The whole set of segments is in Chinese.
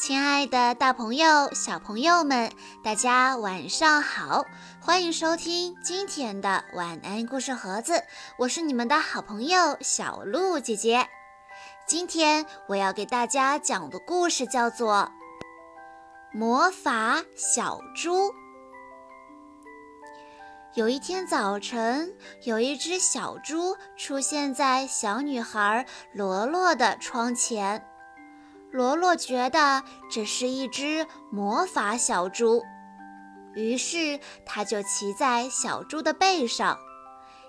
亲爱的，大朋友、小朋友们，大家晚上好！欢迎收听今天的晚安故事盒子，我是你们的好朋友小鹿姐姐。今天我要给大家讲的故事叫做《魔法小猪》。有一天早晨，有一只小猪出现在小女孩罗罗的窗前。罗罗觉得这是一只魔法小猪，于是他就骑在小猪的背上。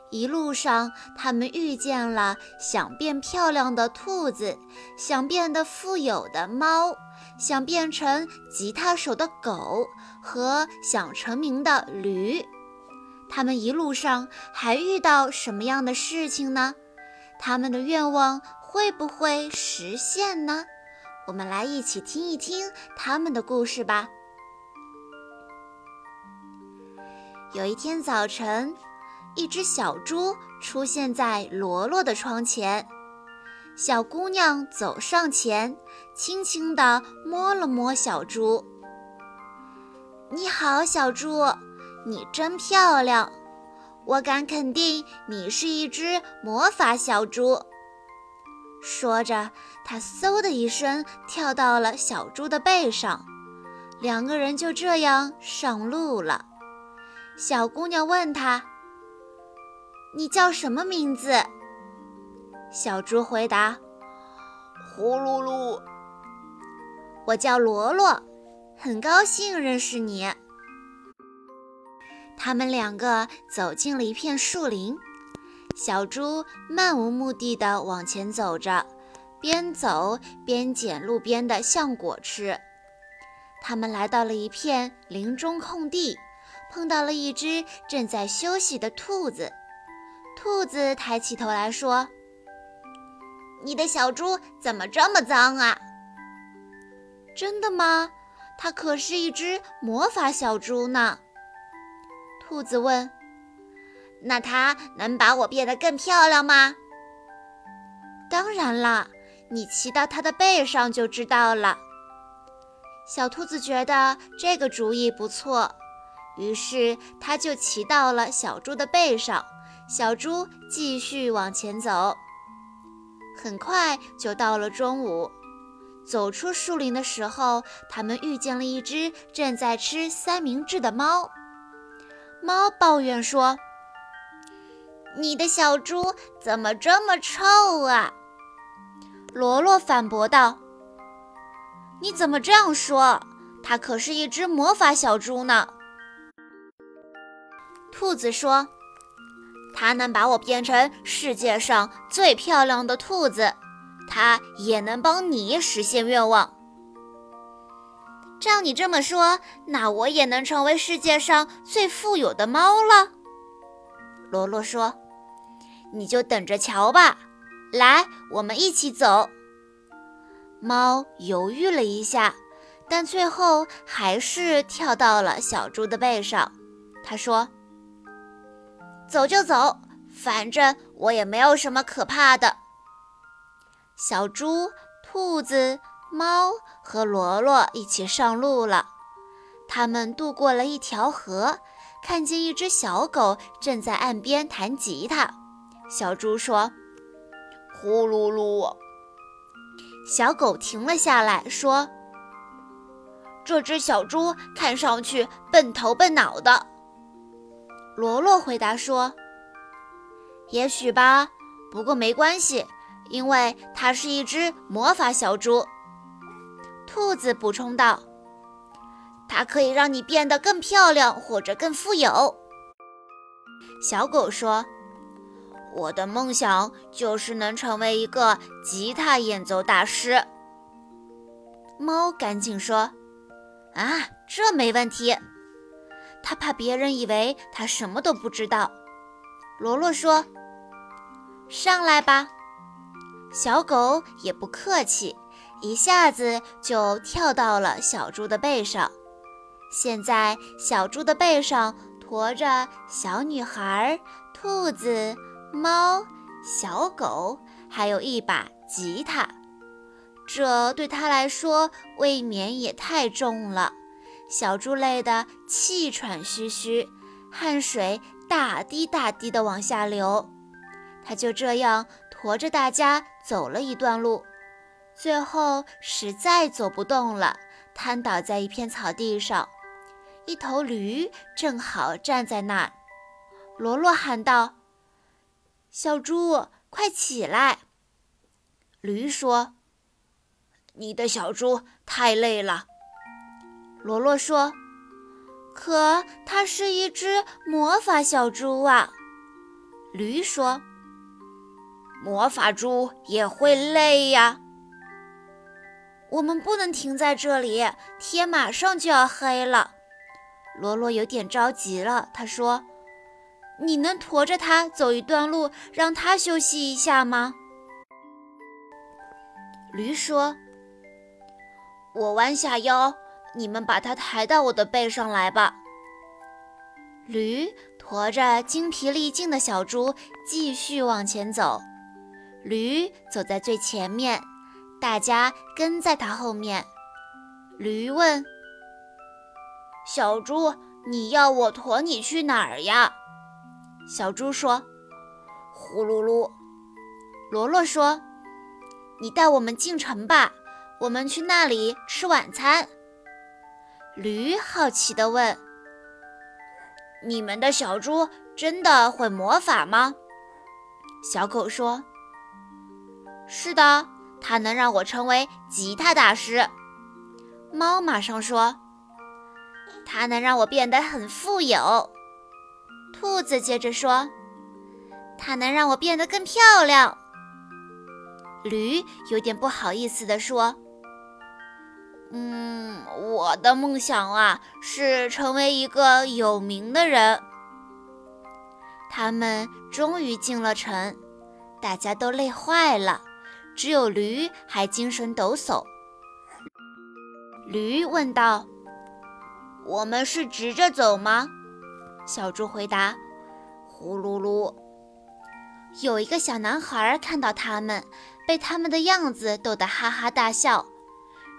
一路上，他们遇见了想变漂亮的兔子，想变得富有的猫，想变成吉他手的狗和想成名的驴。他们一路上还遇到什么样的事情呢？他们的愿望会不会实现呢？我们来一起听一听他们的故事吧。有一天早晨，一只小猪出现在罗罗的窗前。小姑娘走上前，轻轻地摸了摸小猪。“你好，小猪，你真漂亮！我敢肯定，你是一只魔法小猪。”说着，他嗖的一声跳到了小猪的背上，两个人就这样上路了。小姑娘问他：“你叫什么名字？”小猪回答：“呼噜噜。”我叫罗罗，很高兴认识你。他们两个走进了一片树林。小猪漫无目的地往前走着，边走边捡路边的橡果吃。他们来到了一片林中空地，碰到了一只正在休息的兔子。兔子抬起头来说：“你的小猪怎么这么脏啊？”“真的吗？它可是一只魔法小猪呢。”兔子问。那它能把我变得更漂亮吗？当然啦，你骑到它的背上就知道了。小兔子觉得这个主意不错，于是它就骑到了小猪的背上。小猪继续往前走，很快就到了中午。走出树林的时候，他们遇见了一只正在吃三明治的猫。猫抱怨说。你的小猪怎么这么臭啊？罗罗反驳道：“你怎么这样说？它可是一只魔法小猪呢。”兔子说：“它能把我变成世界上最漂亮的兔子，它也能帮你实现愿望。照你这么说，那我也能成为世界上最富有的猫了。”罗罗说。你就等着瞧吧，来，我们一起走。猫犹豫了一下，但最后还是跳到了小猪的背上。他说：“走就走，反正我也没有什么可怕的。”小猪、兔子、猫和罗罗一起上路了。他们渡过了一条河，看见一只小狗正在岸边弹吉他。小猪说：“呼噜噜。”小狗停了下来，说：“这只小猪看上去笨头笨脑的。”罗罗回答说：“也许吧，不过没关系，因为它是一只魔法小猪。”兔子补充道：“它可以让你变得更漂亮，或者更富有。”小狗说。我的梦想就是能成为一个吉他演奏大师。猫赶紧说：“啊，这没问题。”他怕别人以为他什么都不知道。罗罗说：“上来吧。”小狗也不客气，一下子就跳到了小猪的背上。现在，小猪的背上驮着小女孩、兔子。猫、小狗，还有一把吉他。这对他来说未免也太重了。小猪累得气喘吁吁，汗水大滴大滴地往下流。他就这样驮着大家走了一段路，最后实在走不动了，瘫倒在一片草地上。一头驴正好站在那儿，罗罗喊道：“小猪，快起来！”驴说：“你的小猪太累了。”罗罗说：“可它是一只魔法小猪啊。”驴说：“魔法猪也会累呀。”我们不能停在这里，天马上就要黑了。罗罗有点着急了，他说：“你能驮着它走一段路，让它休息一下吗？”驴说：“我弯下腰。”你们把它抬到我的背上来吧。驴驮着精疲力尽的小猪继续往前走，驴走在最前面，大家跟在它后面。驴问：“小猪，你要我驮你去哪儿呀？”小猪说：“呼噜噜。”罗罗说：“你带我们进城吧，我们去那里吃晚餐。”驴好奇地问：“你们的小猪真的会魔法吗？”小狗说：“是的，它能让我成为吉他大师。”猫马上说：“它能让我变得很富有。”兔子接着说：“它能让我变得更漂亮。”驴有点不好意思地说。嗯，我的梦想啊是成为一个有名的人。他们终于进了城，大家都累坏了，只有驴还精神抖擞。驴问道：“我们是直着走吗？”小猪回答：“呼噜噜。”有一个小男孩看到他们，被他们的样子逗得哈哈大笑。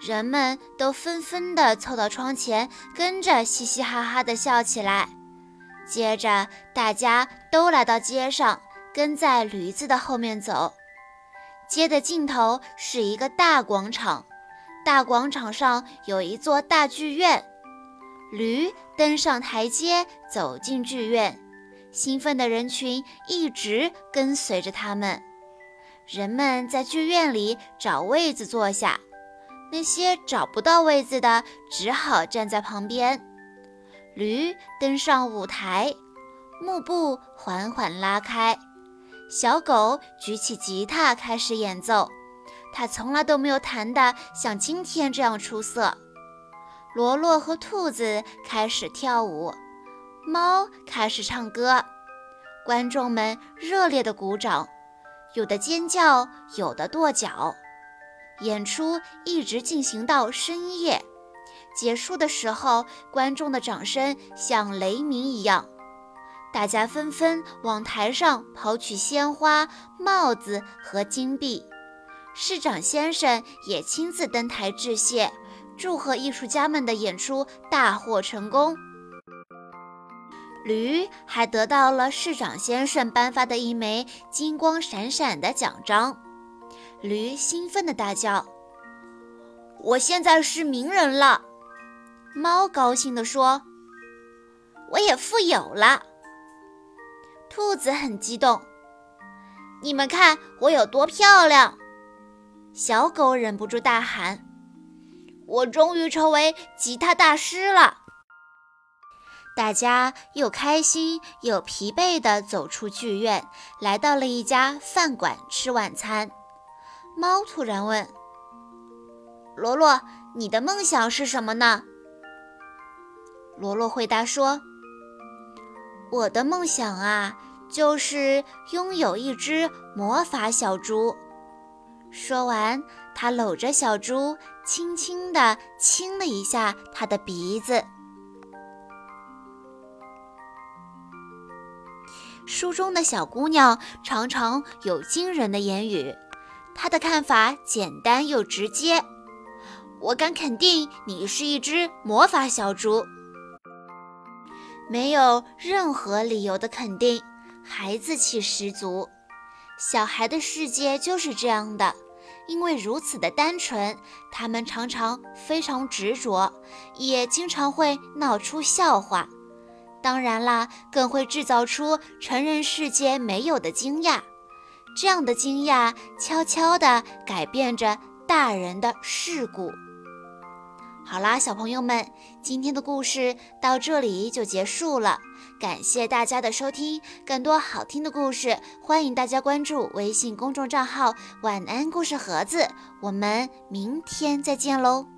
人们都纷纷地凑到窗前，跟着嘻嘻哈哈地笑起来。接着，大家都来到街上，跟在驴子的后面走。街的尽头是一个大广场，大广场上有一座大剧院。驴登上台阶，走进剧院，兴奋的人群一直跟随着他们。人们在剧院里找位子坐下。那些找不到位子的，只好站在旁边。驴登上舞台，幕布缓缓拉开，小狗举起吉他开始演奏。它从来都没有弹得像今天这样出色。罗罗和兔子开始跳舞，猫开始唱歌，观众们热烈地鼓掌，有的尖叫，有的跺脚。演出一直进行到深夜，结束的时候，观众的掌声像雷鸣一样，大家纷纷往台上抛取鲜花、帽子和金币。市长先生也亲自登台致谢，祝贺艺术家们的演出大获成功。驴还得到了市长先生颁发的一枚金光闪闪的奖章。驴兴奋地大叫：“我现在是名人了！”猫高兴地说：“我也富有了。”兔子很激动：“你们看我有多漂亮！”小狗忍不住大喊：“我终于成为吉他大师了！”大家又开心又疲惫地走出剧院，来到了一家饭馆吃晚餐。猫突然问：“罗罗，你的梦想是什么呢？”罗罗回答说：“我的梦想啊，就是拥有一只魔法小猪。”说完，他搂着小猪，轻轻地亲了一下他的鼻子。书中的小姑娘常常有惊人的言语。她的看法简单又直接。我敢肯定，你是一只魔法小猪。没有任何理由的肯定，孩子气十足。小孩的世界就是这样的，因为如此的单纯，他们常常非常执着，也经常会闹出笑话。当然啦，更会制造出成人世界没有的惊讶。这样的惊讶，悄悄地改变着大人的世故。好啦，小朋友们，今天的故事到这里就结束了。感谢大家的收听，更多好听的故事，欢迎大家关注微信公众账号“晚安故事盒子”。我们明天再见喽！